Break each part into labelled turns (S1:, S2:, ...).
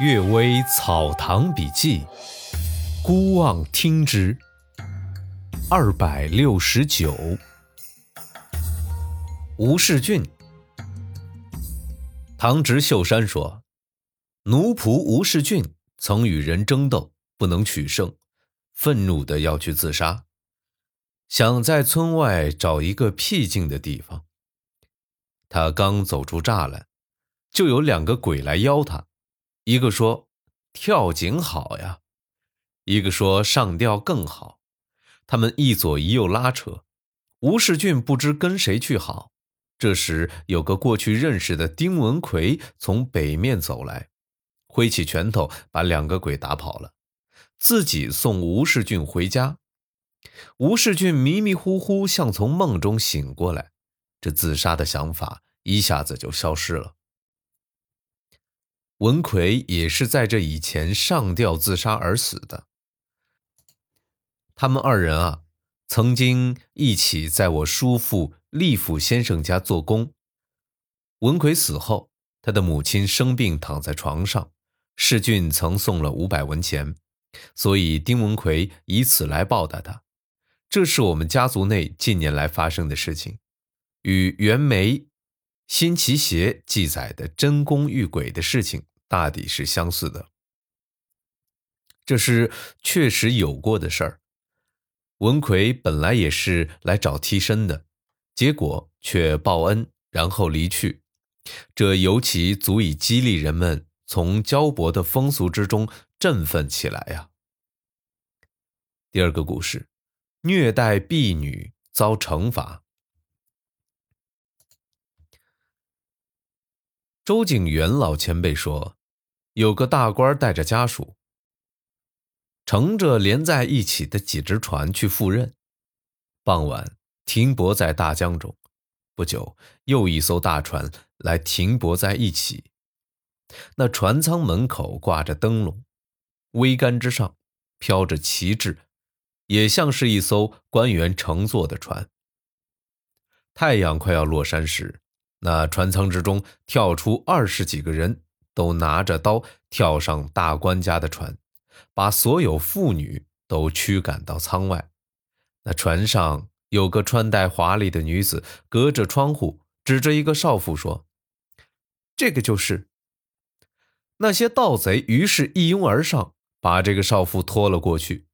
S1: 《岳微草堂笔记》，孤望听之。二百六十九，吴世俊。唐直秀山说，奴仆吴世俊曾与人争斗，不能取胜，愤怒的要去自杀，想在村外找一个僻静的地方。他刚走出栅栏，就有两个鬼来邀他。一个说跳井好呀，一个说上吊更好。他们一左一右拉扯，吴世俊不知跟谁去好。这时有个过去认识的丁文奎从北面走来，挥起拳头把两个鬼打跑了，自己送吴世俊回家。吴世俊迷迷糊糊像从梦中醒过来，这自杀的想法一下子就消失了。文奎也是在这以前上吊自杀而死的。他们二人啊，曾经一起在我叔父利甫先生家做工。文奎死后，他的母亲生病躺在床上，世俊曾送了五百文钱，所以丁文奎以此来报答他。这是我们家族内近年来发生的事情，与袁枚、辛弃邪记载的真功遇鬼的事情。大抵是相似的，这是确实有过的事儿。文奎本来也是来找替身的，结果却报恩，然后离去。这尤其足以激励人们从焦薄的风俗之中振奋起来呀。第二个故事，虐待婢女遭惩罚。周景元老前辈说。有个大官带着家属，乘着连在一起的几只船去赴任。傍晚停泊在大江中，不久又一艘大船来停泊在一起。那船舱门口挂着灯笼，桅杆之上飘着旗帜，也像是一艘官员乘坐的船。太阳快要落山时，那船舱之中跳出二十几个人。都拿着刀跳上大官家的船，把所有妇女都驱赶到舱外。那船上有个穿戴华丽的女子，隔着窗户指着一个少妇说：“这个就是。”那些盗贼于是一拥而上，把这个少妇拖了过去。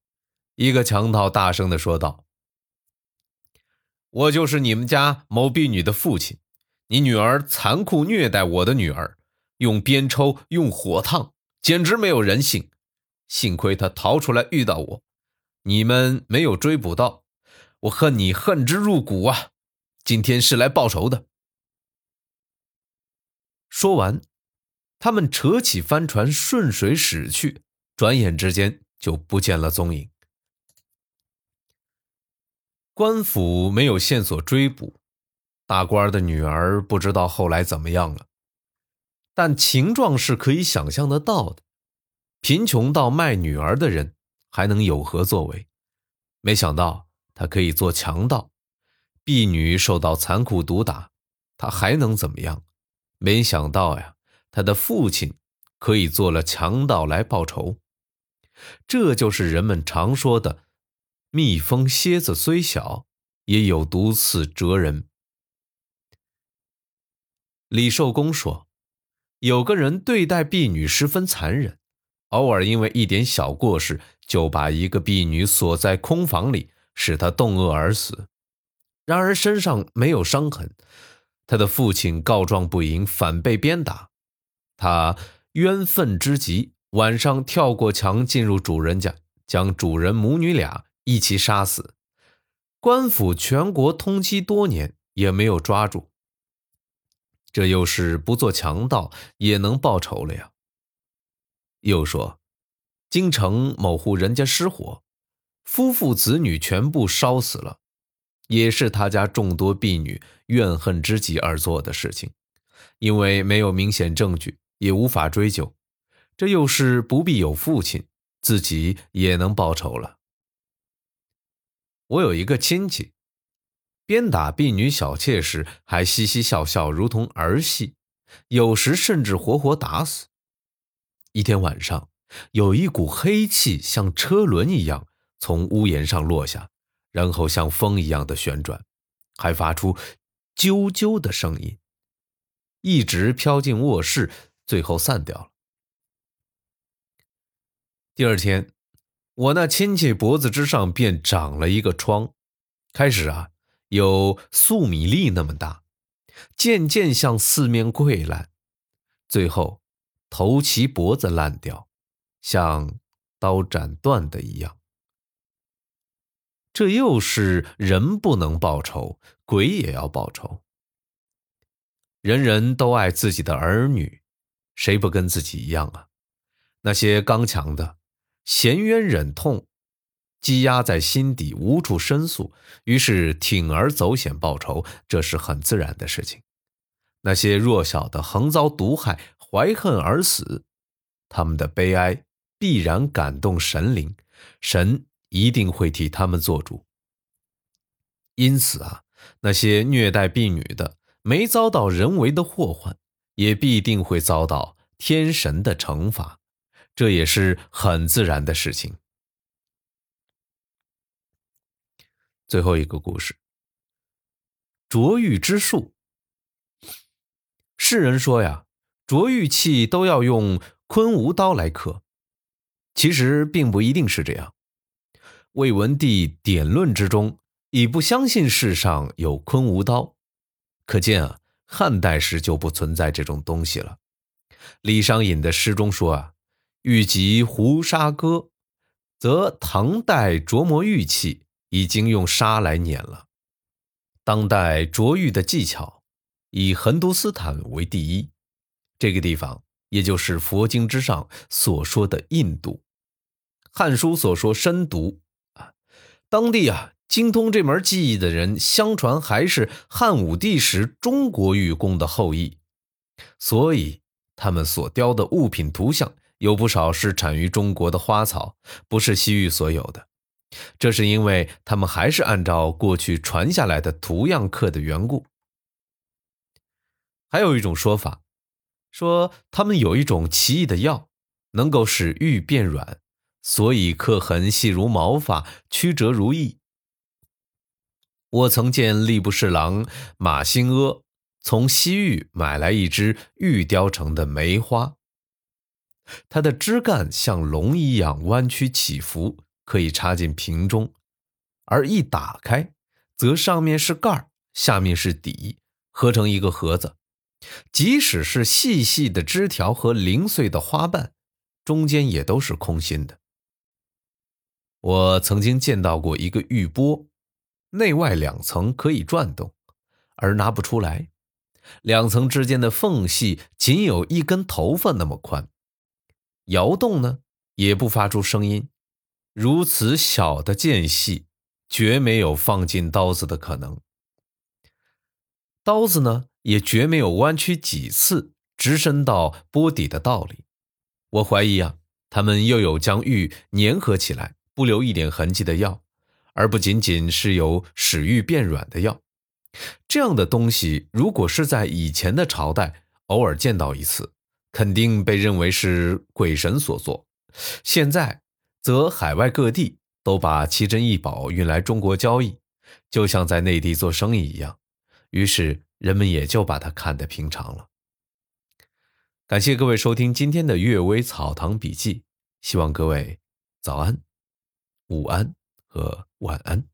S1: 一个强盗大声地说道：“我就是你们家某婢女的父亲，你女儿残酷虐待我的女儿。”用鞭抽，用火烫，简直没有人性。幸亏他逃出来遇到我，你们没有追捕到，我恨你恨之入骨啊！今天是来报仇的。说完，他们扯起帆船顺水驶去，转眼之间就不见了踪影。官府没有线索追捕，大官的女儿不知道后来怎么样了。但情状是可以想象得到的，贫穷到卖女儿的人还能有何作为？没想到他可以做强盗，婢女受到残酷毒打，他还能怎么样？没想到呀，他的父亲可以做了强盗来报仇。这就是人们常说的“蜜蜂蝎子虽小，也有毒刺蜇人”。李寿公说。有个人对待婢女十分残忍，偶尔因为一点小过失，就把一个婢女锁在空房里，使她冻饿而死。然而身上没有伤痕。他的父亲告状不赢，反被鞭打。他冤愤之极，晚上跳过墙进入主人家，将主人母女俩一起杀死。官府全国通缉多年，也没有抓住。这又是不做强盗也能报仇了呀。又说，京城某户人家失火，夫妇子女全部烧死了，也是他家众多婢女怨恨之极而做的事情。因为没有明显证据，也无法追究。这又是不必有父亲，自己也能报仇了。我有一个亲戚。鞭打婢女小妾时，还嘻嘻笑笑，如同儿戏；有时甚至活活打死。一天晚上，有一股黑气像车轮一样从屋檐上落下，然后像风一样的旋转，还发出啾啾的声音，一直飘进卧室，最后散掉了。第二天，我那亲戚脖子之上便长了一个疮，开始啊有粟米粒那么大，渐渐向四面溃烂，最后头齐脖子烂掉，像刀斩断的一样。这又是人不能报仇，鬼也要报仇。人人都爱自己的儿女，谁不跟自己一样啊？那些刚强的。衔冤忍痛，积压在心底，无处申诉，于是铤而走险报仇，这是很自然的事情。那些弱小的横遭毒害，怀恨而死，他们的悲哀必然感动神灵，神一定会替他们做主。因此啊，那些虐待婢女的，没遭到人为的祸患，也必定会遭到天神的惩罚。这也是很自然的事情。最后一个故事：琢玉之术。世人说呀，琢玉器都要用昆吾刀来刻，其实并不一定是这样。魏文帝典论之中已不相信世上有昆吾刀，可见啊，汉代时就不存在这种东西了。李商隐的诗中说啊。欲及胡沙歌，则唐代琢磨玉器已经用沙来碾了。当代琢玉的技巧以横都斯坦为第一，这个地方也就是佛经之上所说的印度，《汉书》所说深读啊，当地啊精通这门技艺的人，相传还是汉武帝时中国玉工的后裔，所以他们所雕的物品图像。有不少是产于中国的花草，不是西域所有的。这是因为他们还是按照过去传下来的图样刻的缘故。还有一种说法，说他们有一种奇异的药，能够使玉变软，所以刻痕细如毛发，曲折如意。我曾见吏部侍郎马新阿从西域买来一只玉雕成的梅花。它的枝干像龙一样弯曲起伏，可以插进瓶中，而一打开，则上面是盖下面是底，合成一个盒子。即使是细细的枝条和零碎的花瓣，中间也都是空心的。我曾经见到过一个玉钵，内外两层可以转动，而拿不出来，两层之间的缝隙仅有一根头发那么宽。摇动呢，也不发出声音。如此小的间隙，绝没有放进刀子的可能。刀子呢，也绝没有弯曲几次，直伸到钵底的道理。我怀疑啊，他们又有将玉粘合起来，不留一点痕迹的药，而不仅仅是有使玉变软的药。这样的东西，如果是在以前的朝代偶尔见到一次。肯定被认为是鬼神所作，现在则海外各地都把奇珍异宝运来中国交易，就像在内地做生意一样，于是人们也就把它看得平常了。感谢各位收听今天的《阅微草堂笔记》，希望各位早安、午安和晚安。